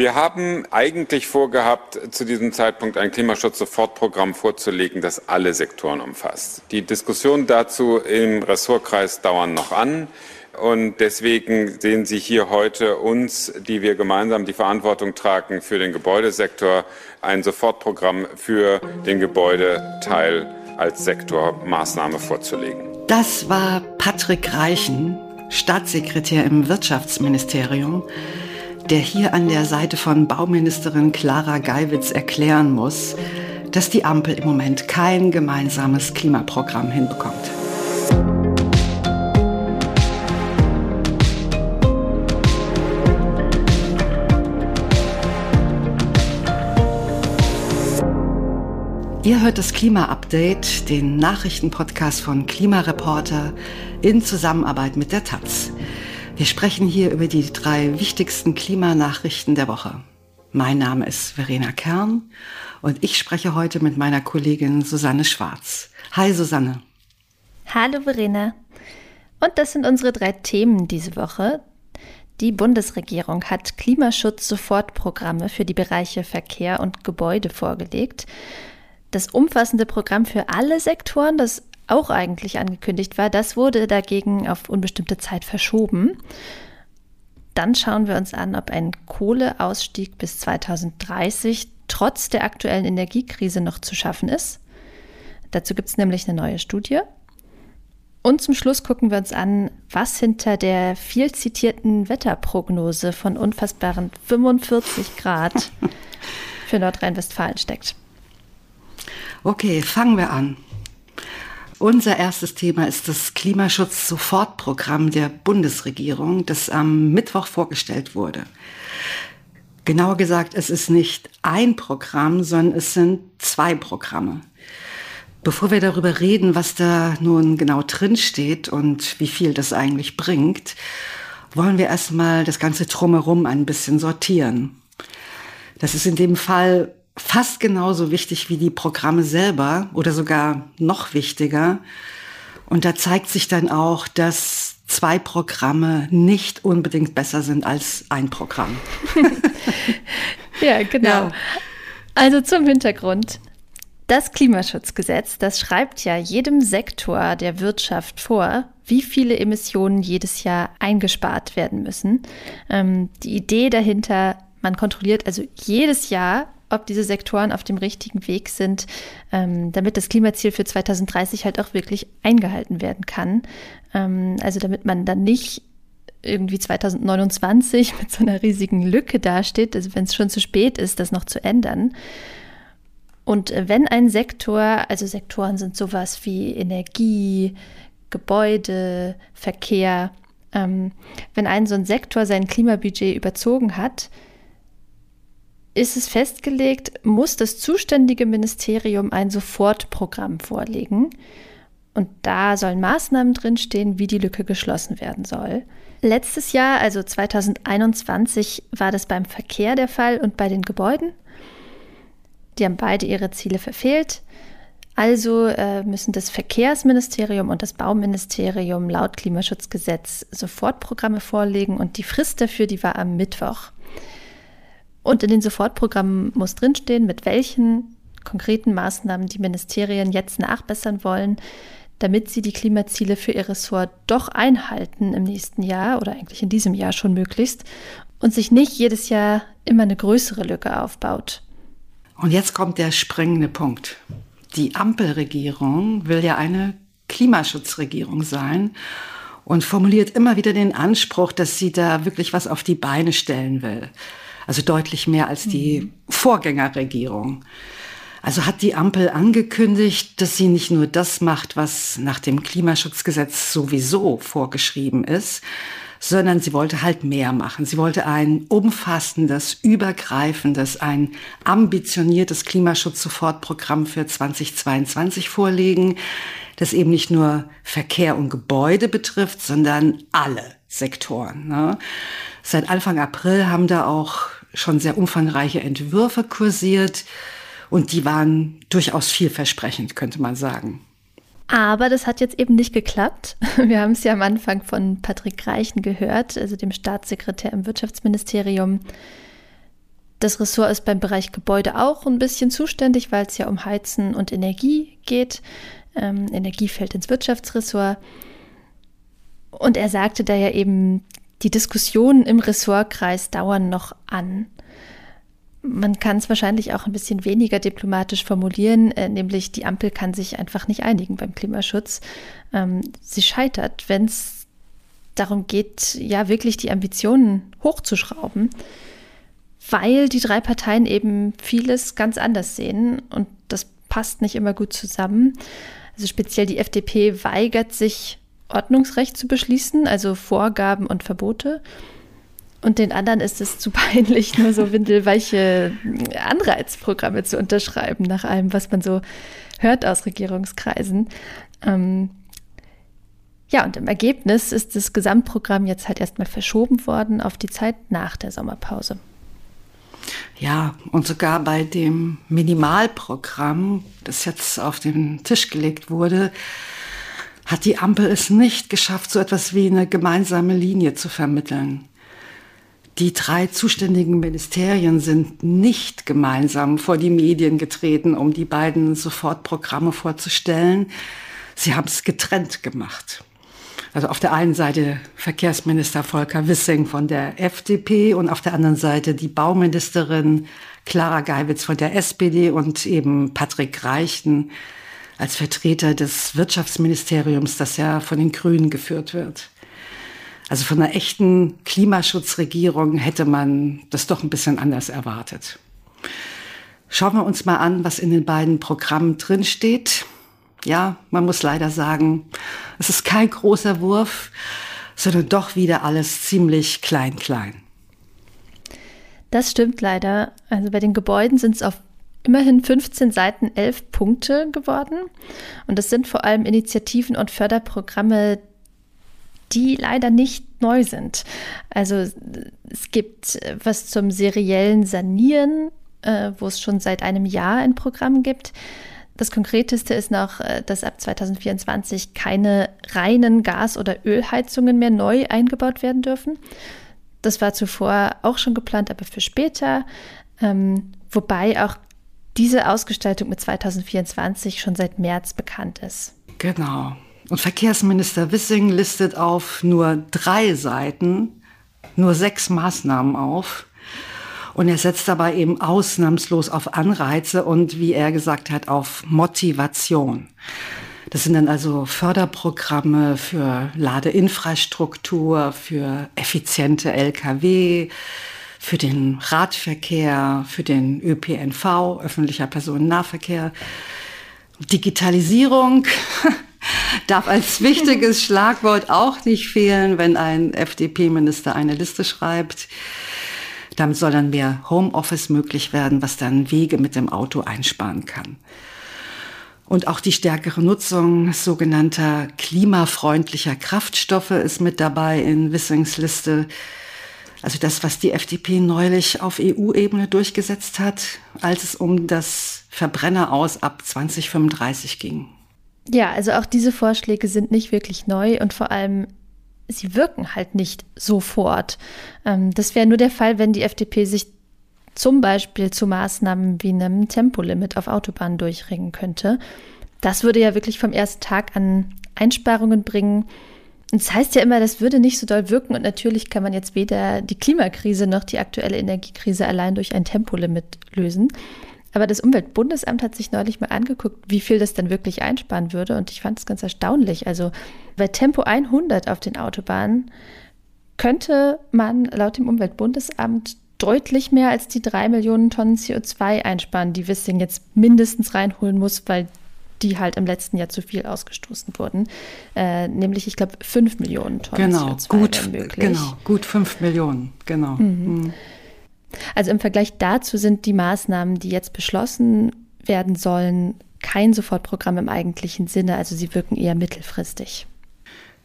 Wir haben eigentlich vorgehabt, zu diesem Zeitpunkt ein Klimaschutz-Sofortprogramm vorzulegen, das alle Sektoren umfasst. Die Diskussionen dazu im Ressortkreis dauern noch an. Und deswegen sehen Sie hier heute uns, die wir gemeinsam die Verantwortung tragen für den Gebäudesektor, ein Sofortprogramm für den Gebäudeteil als Sektormaßnahme vorzulegen. Das war Patrick Reichen, Staatssekretär im Wirtschaftsministerium der hier an der Seite von Bauministerin Clara Geiwitz erklären muss, dass die Ampel im Moment kein gemeinsames Klimaprogramm hinbekommt. Ihr hört das Klima-Update, den Nachrichtenpodcast von Klimareporter in Zusammenarbeit mit der Taz. Wir sprechen hier über die drei wichtigsten Klimanachrichten der Woche. Mein Name ist Verena Kern und ich spreche heute mit meiner Kollegin Susanne Schwarz. Hi Susanne. Hallo Verena. Und das sind unsere drei Themen diese Woche. Die Bundesregierung hat Klimaschutz-Sofortprogramme für die Bereiche Verkehr und Gebäude vorgelegt. Das umfassende Programm für alle Sektoren, das auch eigentlich angekündigt war, das wurde dagegen auf unbestimmte Zeit verschoben. Dann schauen wir uns an, ob ein Kohleausstieg bis 2030 trotz der aktuellen Energiekrise noch zu schaffen ist. Dazu gibt es nämlich eine neue Studie. Und zum Schluss gucken wir uns an, was hinter der viel zitierten Wetterprognose von unfassbaren 45 Grad für Nordrhein-Westfalen steckt. Okay, fangen wir an. Unser erstes Thema ist das Klimaschutz-Sofortprogramm der Bundesregierung, das am Mittwoch vorgestellt wurde. Genauer gesagt, es ist nicht ein Programm, sondern es sind zwei Programme. Bevor wir darüber reden, was da nun genau drinsteht und wie viel das eigentlich bringt, wollen wir erstmal das ganze Drumherum ein bisschen sortieren. Das ist in dem Fall fast genauso wichtig wie die Programme selber oder sogar noch wichtiger. Und da zeigt sich dann auch, dass zwei Programme nicht unbedingt besser sind als ein Programm. ja, genau. Ja. Also zum Hintergrund. Das Klimaschutzgesetz, das schreibt ja jedem Sektor der Wirtschaft vor, wie viele Emissionen jedes Jahr eingespart werden müssen. Ähm, die Idee dahinter, man kontrolliert also jedes Jahr, ob diese Sektoren auf dem richtigen Weg sind, ähm, damit das Klimaziel für 2030 halt auch wirklich eingehalten werden kann. Ähm, also damit man dann nicht irgendwie 2029 mit so einer riesigen Lücke dasteht, also wenn es schon zu spät ist, das noch zu ändern. Und wenn ein Sektor, also Sektoren sind sowas wie Energie, Gebäude, Verkehr, ähm, wenn ein so ein Sektor sein Klimabudget überzogen hat, ist es festgelegt, muss das zuständige Ministerium ein Sofortprogramm vorlegen. Und da sollen Maßnahmen drinstehen, wie die Lücke geschlossen werden soll. Letztes Jahr, also 2021, war das beim Verkehr der Fall und bei den Gebäuden. Die haben beide ihre Ziele verfehlt. Also äh, müssen das Verkehrsministerium und das Bauministerium laut Klimaschutzgesetz Sofortprogramme vorlegen und die Frist dafür, die war am Mittwoch. Und in den Sofortprogrammen muss drinstehen, mit welchen konkreten Maßnahmen die Ministerien jetzt nachbessern wollen, damit sie die Klimaziele für ihr Ressort doch einhalten im nächsten Jahr oder eigentlich in diesem Jahr schon möglichst und sich nicht jedes Jahr immer eine größere Lücke aufbaut. Und jetzt kommt der springende Punkt. Die Ampelregierung will ja eine Klimaschutzregierung sein und formuliert immer wieder den Anspruch, dass sie da wirklich was auf die Beine stellen will. Also deutlich mehr als die mhm. Vorgängerregierung. Also hat die Ampel angekündigt, dass sie nicht nur das macht, was nach dem Klimaschutzgesetz sowieso vorgeschrieben ist, sondern sie wollte halt mehr machen. Sie wollte ein umfassendes, übergreifendes, ein ambitioniertes Klimaschutzsofortprogramm für 2022 vorlegen, das eben nicht nur Verkehr und Gebäude betrifft, sondern alle Sektoren. Ne? Seit Anfang April haben da auch schon sehr umfangreiche Entwürfe kursiert und die waren durchaus vielversprechend, könnte man sagen. Aber das hat jetzt eben nicht geklappt. Wir haben es ja am Anfang von Patrick Reichen gehört, also dem Staatssekretär im Wirtschaftsministerium. Das Ressort ist beim Bereich Gebäude auch ein bisschen zuständig, weil es ja um Heizen und Energie geht. Ähm, Energie fällt ins Wirtschaftsressort. Und er sagte da ja eben, die Diskussionen im Ressortkreis dauern noch an. Man kann es wahrscheinlich auch ein bisschen weniger diplomatisch formulieren, äh, nämlich die Ampel kann sich einfach nicht einigen beim Klimaschutz. Ähm, sie scheitert, wenn es darum geht, ja wirklich die Ambitionen hochzuschrauben weil die drei Parteien eben vieles ganz anders sehen und das passt nicht immer gut zusammen. Also speziell die FDP weigert sich, Ordnungsrecht zu beschließen, also Vorgaben und Verbote. Und den anderen ist es zu peinlich, nur so windelweiche Anreizprogramme zu unterschreiben, nach allem, was man so hört aus Regierungskreisen. Ähm ja, und im Ergebnis ist das Gesamtprogramm jetzt halt erstmal verschoben worden auf die Zeit nach der Sommerpause. Ja, und sogar bei dem Minimalprogramm, das jetzt auf den Tisch gelegt wurde, hat die Ampel es nicht geschafft, so etwas wie eine gemeinsame Linie zu vermitteln. Die drei zuständigen Ministerien sind nicht gemeinsam vor die Medien getreten, um die beiden Sofortprogramme vorzustellen. Sie haben es getrennt gemacht. Also auf der einen Seite Verkehrsminister Volker Wissing von der FDP und auf der anderen Seite die Bauministerin Clara Geiwitz von der SPD und eben Patrick Reichen als Vertreter des Wirtschaftsministeriums, das ja von den Grünen geführt wird. Also von einer echten Klimaschutzregierung hätte man das doch ein bisschen anders erwartet. Schauen wir uns mal an, was in den beiden Programmen drinsteht ja, man muss leider sagen, es ist kein großer Wurf, sondern doch wieder alles ziemlich klein, klein. Das stimmt leider. Also bei den Gebäuden sind es auf immerhin 15 Seiten 11 Punkte geworden. Und das sind vor allem Initiativen und Förderprogramme, die leider nicht neu sind. Also es gibt was zum seriellen Sanieren, äh, wo es schon seit einem Jahr ein Programm gibt. Das Konkreteste ist noch, äh, dass ab 2024 keine reinen Gas- oder Ölheizungen mehr neu eingebaut werden dürfen. Das war zuvor auch schon geplant, aber für später. Ähm, wobei auch diese Ausgestaltung mit 2024 schon seit März bekannt ist. Genau. Und Verkehrsminister Wissing listet auf nur drei Seiten nur sechs Maßnahmen auf, und er setzt dabei eben ausnahmslos auf Anreize und, wie er gesagt hat, auf Motivation. Das sind dann also Förderprogramme für Ladeinfrastruktur, für effiziente Lkw, für den Radverkehr, für den ÖPNV, öffentlicher Personennahverkehr. Digitalisierung darf als wichtiges Schlagwort auch nicht fehlen, wenn ein FDP-Minister eine Liste schreibt. Damit soll dann mehr Homeoffice möglich werden, was dann Wege mit dem Auto einsparen kann. Und auch die stärkere Nutzung sogenannter klimafreundlicher Kraftstoffe ist mit dabei in Wissings Liste. Also das, was die FDP neulich auf EU-Ebene durchgesetzt hat, als es um das Verbrenner aus ab 2035 ging. Ja, also auch diese Vorschläge sind nicht wirklich neu und vor allem sie wirken halt nicht sofort. Ähm, das wäre nur der Fall, wenn die FDP sich zum Beispiel zu Maßnahmen wie einem Tempolimit auf Autobahnen durchringen könnte. Das würde ja wirklich vom ersten Tag an Einsparungen bringen. Und das heißt ja immer, das würde nicht so doll wirken. Und natürlich kann man jetzt weder die Klimakrise noch die aktuelle Energiekrise allein durch ein Tempolimit lösen. Aber das Umweltbundesamt hat sich neulich mal angeguckt, wie viel das dann wirklich einsparen würde. Und ich fand es ganz erstaunlich. Also bei Tempo 100 auf den Autobahnen könnte man laut dem Umweltbundesamt deutlich mehr als die drei Millionen Tonnen CO2 einsparen, die Wissing jetzt mindestens reinholen muss, weil die halt im letzten Jahr zu viel ausgestoßen wurden. Äh, nämlich, ich glaube, fünf Millionen Tonnen genau, CO2 gut, möglich. Genau, gut fünf Millionen, genau. Mhm. Mhm. Also im Vergleich dazu sind die Maßnahmen, die jetzt beschlossen werden sollen, kein Sofortprogramm im eigentlichen Sinne. Also sie wirken eher mittelfristig.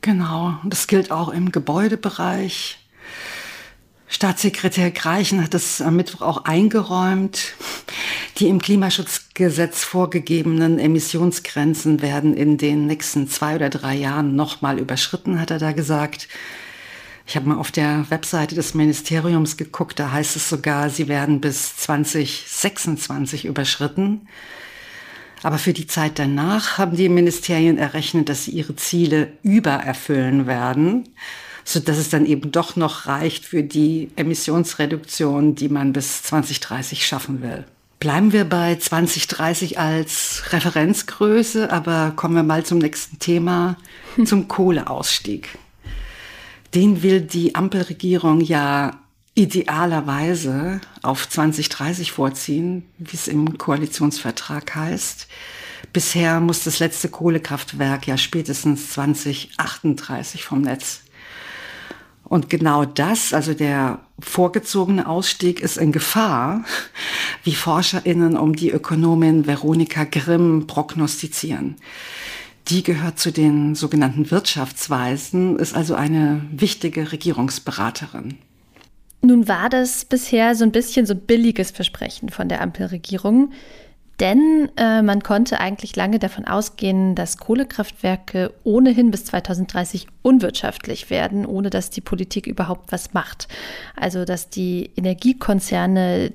Genau, das gilt auch im Gebäudebereich. Staatssekretär Greichen hat es am Mittwoch auch eingeräumt. Die im Klimaschutzgesetz vorgegebenen Emissionsgrenzen werden in den nächsten zwei oder drei Jahren nochmal überschritten, hat er da gesagt. Ich habe mal auf der Webseite des Ministeriums geguckt, da heißt es sogar, sie werden bis 2026 überschritten. Aber für die Zeit danach haben die Ministerien errechnet, dass sie ihre Ziele übererfüllen werden, so dass es dann eben doch noch reicht für die Emissionsreduktion, die man bis 2030 schaffen will. Bleiben wir bei 2030 als Referenzgröße, aber kommen wir mal zum nächsten Thema, zum Kohleausstieg. Den will die Ampelregierung ja idealerweise auf 2030 vorziehen, wie es im Koalitionsvertrag heißt. Bisher muss das letzte Kohlekraftwerk ja spätestens 2038 vom Netz. Und genau das, also der vorgezogene Ausstieg, ist in Gefahr, wie ForscherInnen um die Ökonomin Veronika Grimm prognostizieren. Die gehört zu den sogenannten Wirtschaftsweisen, ist also eine wichtige Regierungsberaterin. Nun war das bisher so ein bisschen so billiges Versprechen von der Ampelregierung, denn äh, man konnte eigentlich lange davon ausgehen, dass Kohlekraftwerke ohnehin bis 2030 unwirtschaftlich werden, ohne dass die Politik überhaupt was macht. Also dass die Energiekonzerne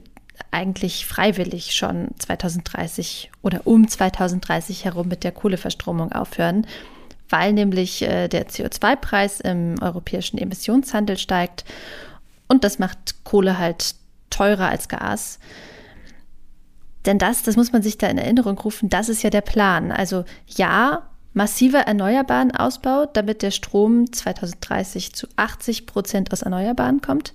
eigentlich freiwillig schon 2030 oder um 2030 herum mit der Kohleverstromung aufhören, weil nämlich äh, der CO2-Preis im europäischen Emissionshandel steigt und das macht Kohle halt teurer als Gas. Denn das, das muss man sich da in Erinnerung rufen, das ist ja der Plan. Also ja, massiver erneuerbaren Ausbau, damit der Strom 2030 zu 80 Prozent aus Erneuerbaren kommt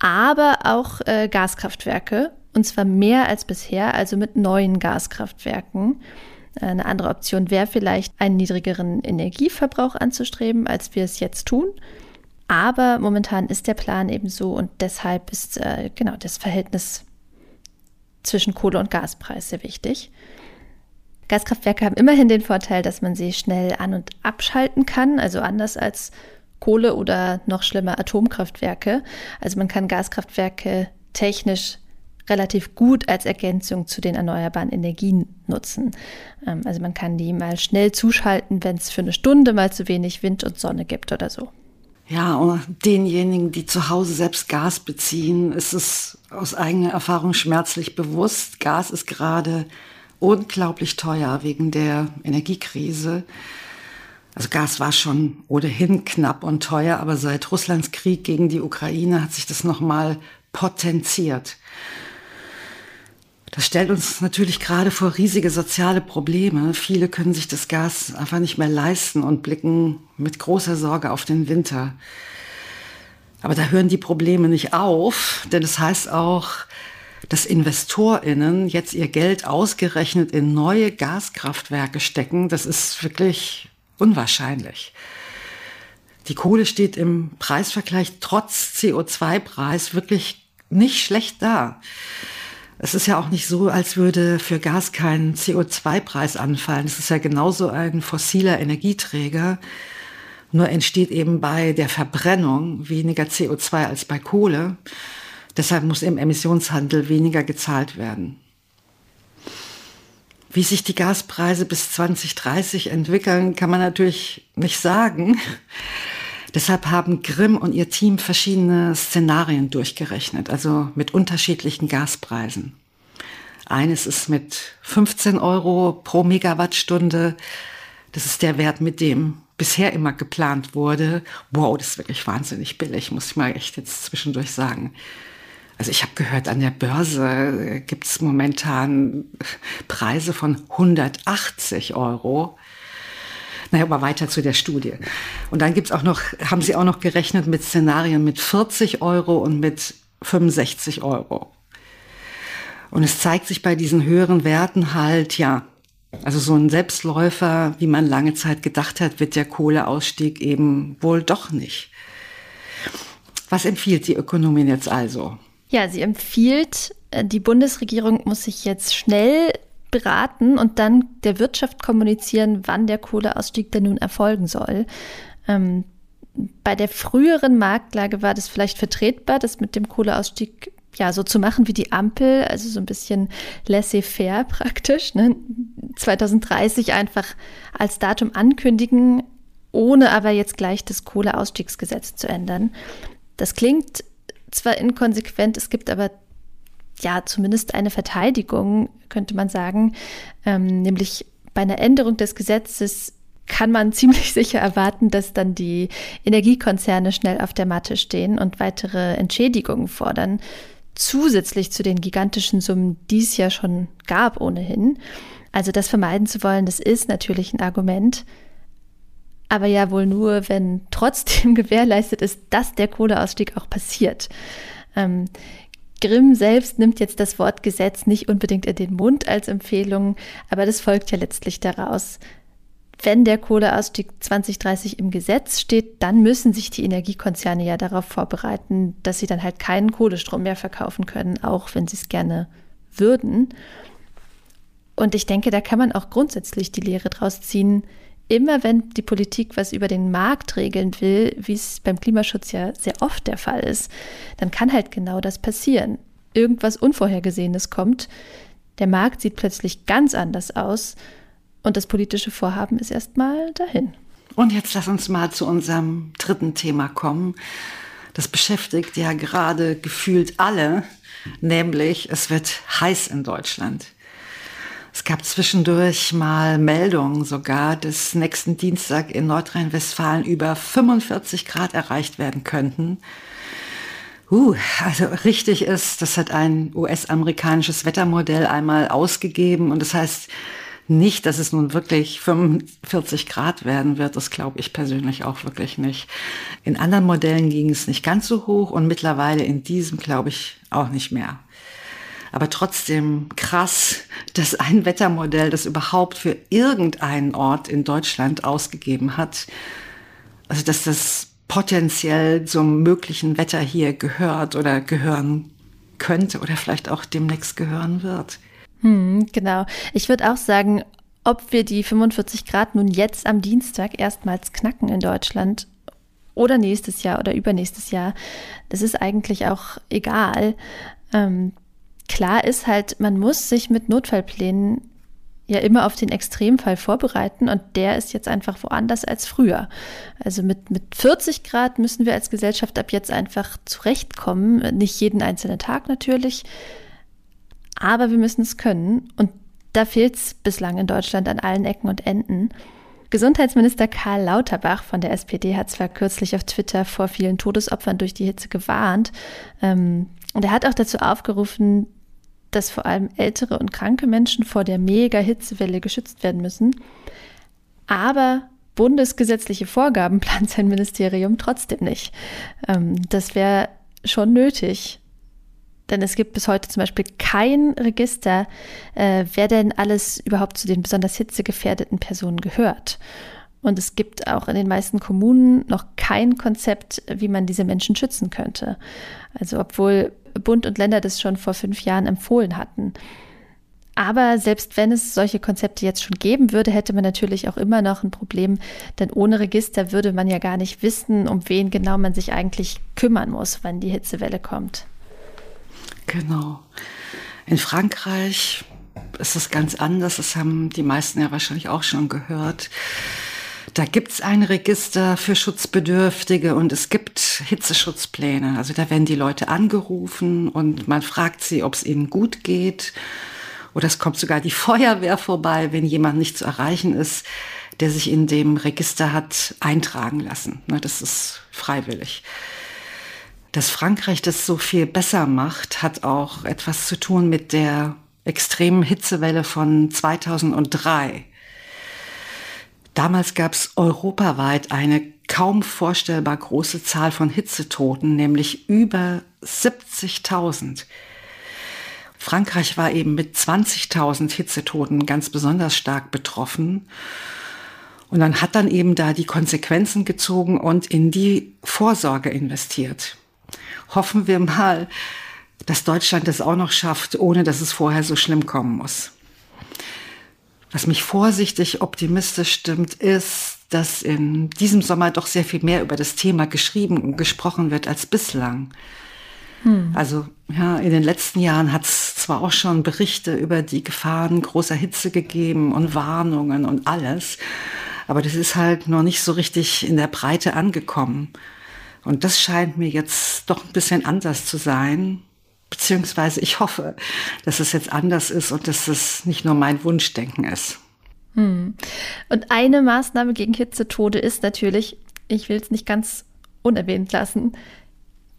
aber auch äh, Gaskraftwerke, und zwar mehr als bisher, also mit neuen Gaskraftwerken. Äh, eine andere Option wäre vielleicht, einen niedrigeren Energieverbrauch anzustreben, als wir es jetzt tun. Aber momentan ist der Plan eben so und deshalb ist äh, genau das Verhältnis zwischen Kohle- und Gaspreis sehr wichtig. Gaskraftwerke haben immerhin den Vorteil, dass man sie schnell an- und abschalten kann, also anders als Kohle- oder noch schlimmer Atomkraftwerke. Also man kann Gaskraftwerke technisch relativ gut als Ergänzung zu den erneuerbaren Energien nutzen. Ähm, also man kann die mal schnell zuschalten, wenn es für eine Stunde mal zu wenig Wind und Sonne gibt oder so. Ja, und denjenigen, die zu Hause selbst Gas beziehen, ist es aus eigener Erfahrung schmerzlich bewusst. Gas ist gerade unglaublich teuer wegen der Energiekrise. Also Gas war schon ohnehin knapp und teuer, aber seit Russlands Krieg gegen die Ukraine hat sich das nochmal potenziert. Das stellt uns natürlich gerade vor riesige soziale Probleme. Viele können sich das Gas einfach nicht mehr leisten und blicken mit großer Sorge auf den Winter. Aber da hören die Probleme nicht auf, denn es das heißt auch, dass Investorinnen jetzt ihr Geld ausgerechnet in neue Gaskraftwerke stecken. Das ist wirklich unwahrscheinlich. Die Kohle steht im Preisvergleich trotz CO2-Preis wirklich nicht schlecht da. Es ist ja auch nicht so, als würde für Gas kein CO2-Preis anfallen. Es ist ja genauso ein fossiler Energieträger. Nur entsteht eben bei der Verbrennung weniger CO2 als bei Kohle. Deshalb muss im Emissionshandel weniger gezahlt werden. Wie sich die Gaspreise bis 2030 entwickeln, kann man natürlich nicht sagen. Deshalb haben Grimm und ihr Team verschiedene Szenarien durchgerechnet, also mit unterschiedlichen Gaspreisen. Eines ist mit 15 Euro pro Megawattstunde. Das ist der Wert, mit dem bisher immer geplant wurde. Wow, das ist wirklich wahnsinnig billig, muss ich mal echt jetzt zwischendurch sagen. Also ich habe gehört, an der Börse gibt es momentan Preise von 180 Euro. Naja, aber weiter zu der Studie. Und dann gibt's auch noch, haben sie auch noch gerechnet mit Szenarien mit 40 Euro und mit 65 Euro. Und es zeigt sich bei diesen höheren Werten halt, ja, also so ein Selbstläufer, wie man lange Zeit gedacht hat, wird der Kohleausstieg eben wohl doch nicht. Was empfiehlt die Ökonomin jetzt also? Ja, sie empfiehlt, äh, die Bundesregierung muss sich jetzt schnell beraten und dann der Wirtschaft kommunizieren, wann der Kohleausstieg denn nun erfolgen soll. Ähm, bei der früheren Marktlage war das vielleicht vertretbar, das mit dem Kohleausstieg ja so zu machen wie die Ampel, also so ein bisschen laissez-faire praktisch. Ne? 2030 einfach als Datum ankündigen, ohne aber jetzt gleich das Kohleausstiegsgesetz zu ändern. Das klingt zwar inkonsequent, es gibt aber ja zumindest eine Verteidigung, könnte man sagen, ähm, nämlich bei einer Änderung des Gesetzes kann man ziemlich sicher erwarten, dass dann die Energiekonzerne schnell auf der Matte stehen und weitere Entschädigungen fordern, zusätzlich zu den gigantischen Summen, die es ja schon gab ohnehin. Also das vermeiden zu wollen, das ist natürlich ein Argument. Aber ja wohl nur, wenn trotzdem gewährleistet ist, dass der Kohleausstieg auch passiert. Ähm, Grimm selbst nimmt jetzt das Wort Gesetz nicht unbedingt in den Mund als Empfehlung, aber das folgt ja letztlich daraus. Wenn der Kohleausstieg 2030 im Gesetz steht, dann müssen sich die Energiekonzerne ja darauf vorbereiten, dass sie dann halt keinen Kohlestrom mehr verkaufen können, auch wenn sie es gerne würden. Und ich denke, da kann man auch grundsätzlich die Lehre draus ziehen, immer wenn die Politik was über den Markt regeln will, wie es beim Klimaschutz ja sehr oft der Fall ist, dann kann halt genau das passieren. Irgendwas Unvorhergesehenes kommt, der Markt sieht plötzlich ganz anders aus und das politische Vorhaben ist erstmal dahin. Und jetzt lass uns mal zu unserem dritten Thema kommen. Das beschäftigt ja gerade gefühlt alle, nämlich es wird heiß in Deutschland. Es gab zwischendurch mal Meldungen sogar, dass nächsten Dienstag in Nordrhein-Westfalen über 45 Grad erreicht werden könnten. Uh, also richtig ist, das hat ein US-amerikanisches Wettermodell einmal ausgegeben und das heißt nicht, dass es nun wirklich 45 Grad werden wird. Das glaube ich persönlich auch wirklich nicht. In anderen Modellen ging es nicht ganz so hoch und mittlerweile in diesem glaube ich auch nicht mehr. Aber trotzdem krass, dass ein Wettermodell, das überhaupt für irgendeinen Ort in Deutschland ausgegeben hat, also dass das potenziell zum möglichen Wetter hier gehört oder gehören könnte oder vielleicht auch demnächst gehören wird. Hm, genau. Ich würde auch sagen, ob wir die 45 Grad nun jetzt am Dienstag erstmals knacken in Deutschland oder nächstes Jahr oder übernächstes Jahr, das ist eigentlich auch egal. Ähm, Klar ist halt, man muss sich mit Notfallplänen ja immer auf den Extremfall vorbereiten und der ist jetzt einfach woanders als früher. Also mit, mit 40 Grad müssen wir als Gesellschaft ab jetzt einfach zurechtkommen. Nicht jeden einzelnen Tag natürlich, aber wir müssen es können und da fehlt es bislang in Deutschland an allen Ecken und Enden. Gesundheitsminister Karl Lauterbach von der SPD hat zwar kürzlich auf Twitter vor vielen Todesopfern durch die Hitze gewarnt, ähm, und er hat auch dazu aufgerufen, dass vor allem ältere und kranke Menschen vor der Mega-Hitzewelle geschützt werden müssen. Aber bundesgesetzliche Vorgaben plant sein Ministerium trotzdem nicht. Ähm, das wäre schon nötig. Denn es gibt bis heute zum Beispiel kein Register, äh, wer denn alles überhaupt zu den besonders hitzegefährdeten Personen gehört. Und es gibt auch in den meisten Kommunen noch kein Konzept, wie man diese Menschen schützen könnte. Also obwohl Bund und Länder das schon vor fünf Jahren empfohlen hatten. Aber selbst wenn es solche Konzepte jetzt schon geben würde, hätte man natürlich auch immer noch ein Problem, denn ohne Register würde man ja gar nicht wissen, um wen genau man sich eigentlich kümmern muss, wenn die Hitzewelle kommt. Genau. In Frankreich ist es ganz anders, das haben die meisten ja wahrscheinlich auch schon gehört. Da gibt's ein Register für Schutzbedürftige und es gibt Hitzeschutzpläne. Also da werden die Leute angerufen und man fragt sie, ob es ihnen gut geht. Oder es kommt sogar die Feuerwehr vorbei, wenn jemand nicht zu erreichen ist, der sich in dem Register hat eintragen lassen. Das ist freiwillig. Dass Frankreich das so viel besser macht, hat auch etwas zu tun mit der extremen Hitzewelle von 2003. Damals gab es europaweit eine kaum vorstellbar große Zahl von Hitzetoten, nämlich über 70.000. Frankreich war eben mit 20.000 Hitzetoten ganz besonders stark betroffen. Und dann hat dann eben da die Konsequenzen gezogen und in die Vorsorge investiert. Hoffen wir mal, dass Deutschland das auch noch schafft, ohne dass es vorher so schlimm kommen muss. Was mich vorsichtig optimistisch stimmt, ist, dass in diesem Sommer doch sehr viel mehr über das Thema geschrieben und gesprochen wird als bislang. Hm. Also ja, in den letzten Jahren hat es zwar auch schon Berichte über die Gefahren großer Hitze gegeben und Warnungen und alles, Aber das ist halt noch nicht so richtig in der Breite angekommen. Und das scheint mir jetzt doch ein bisschen anders zu sein. Beziehungsweise ich hoffe, dass es jetzt anders ist und dass es nicht nur mein Wunschdenken ist. Hm. Und eine Maßnahme gegen Hitzetode ist natürlich, ich will es nicht ganz unerwähnt lassen,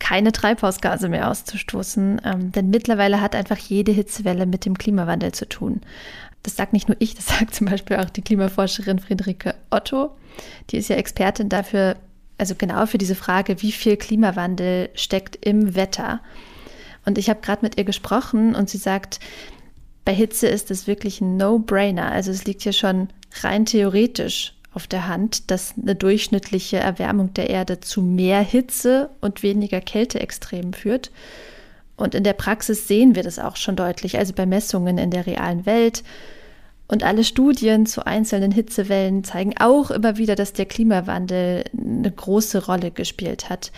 keine Treibhausgase mehr auszustoßen. Ähm, denn mittlerweile hat einfach jede Hitzewelle mit dem Klimawandel zu tun. Das sagt nicht nur ich, das sagt zum Beispiel auch die Klimaforscherin Friederike Otto. Die ist ja Expertin dafür, also genau für diese Frage, wie viel Klimawandel steckt im Wetter. Und ich habe gerade mit ihr gesprochen und sie sagt, bei Hitze ist es wirklich ein No-Brainer. Also es liegt ja schon rein theoretisch auf der Hand, dass eine durchschnittliche Erwärmung der Erde zu mehr Hitze und weniger Kälteextremen führt. Und in der Praxis sehen wir das auch schon deutlich, also bei Messungen in der realen Welt. Und alle Studien zu einzelnen Hitzewellen zeigen auch immer wieder, dass der Klimawandel eine große Rolle gespielt hat.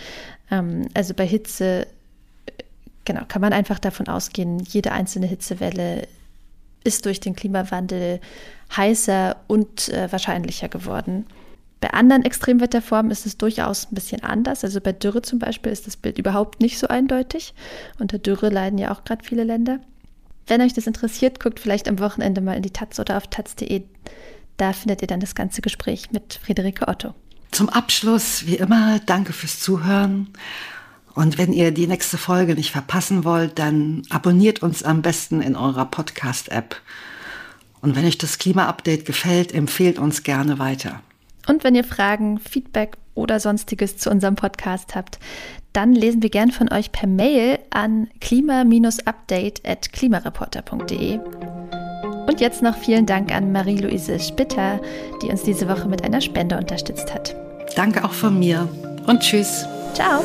Ähm, also bei Hitze, genau, kann man einfach davon ausgehen, jede einzelne Hitzewelle ist durch den Klimawandel heißer und äh, wahrscheinlicher geworden. Bei anderen Extremwetterformen ist es durchaus ein bisschen anders. Also bei Dürre zum Beispiel ist das Bild überhaupt nicht so eindeutig. Unter Dürre leiden ja auch gerade viele Länder. Wenn euch das interessiert, guckt vielleicht am Wochenende mal in die Taz oder auf taz.de. Da findet ihr dann das ganze Gespräch mit Friederike Otto. Zum Abschluss, wie immer, danke fürs Zuhören. Und wenn ihr die nächste Folge nicht verpassen wollt, dann abonniert uns am besten in eurer Podcast-App. Und wenn euch das Klima-Update gefällt, empfehlt uns gerne weiter. Und wenn ihr Fragen, Feedback oder sonstiges zu unserem Podcast habt, dann lesen wir gern von euch per Mail an klima-update at klimareporter.de. Und jetzt noch vielen Dank an Marie-Louise Spitter, die uns diese Woche mit einer Spende unterstützt hat. Danke auch von mir und tschüss. Ciao.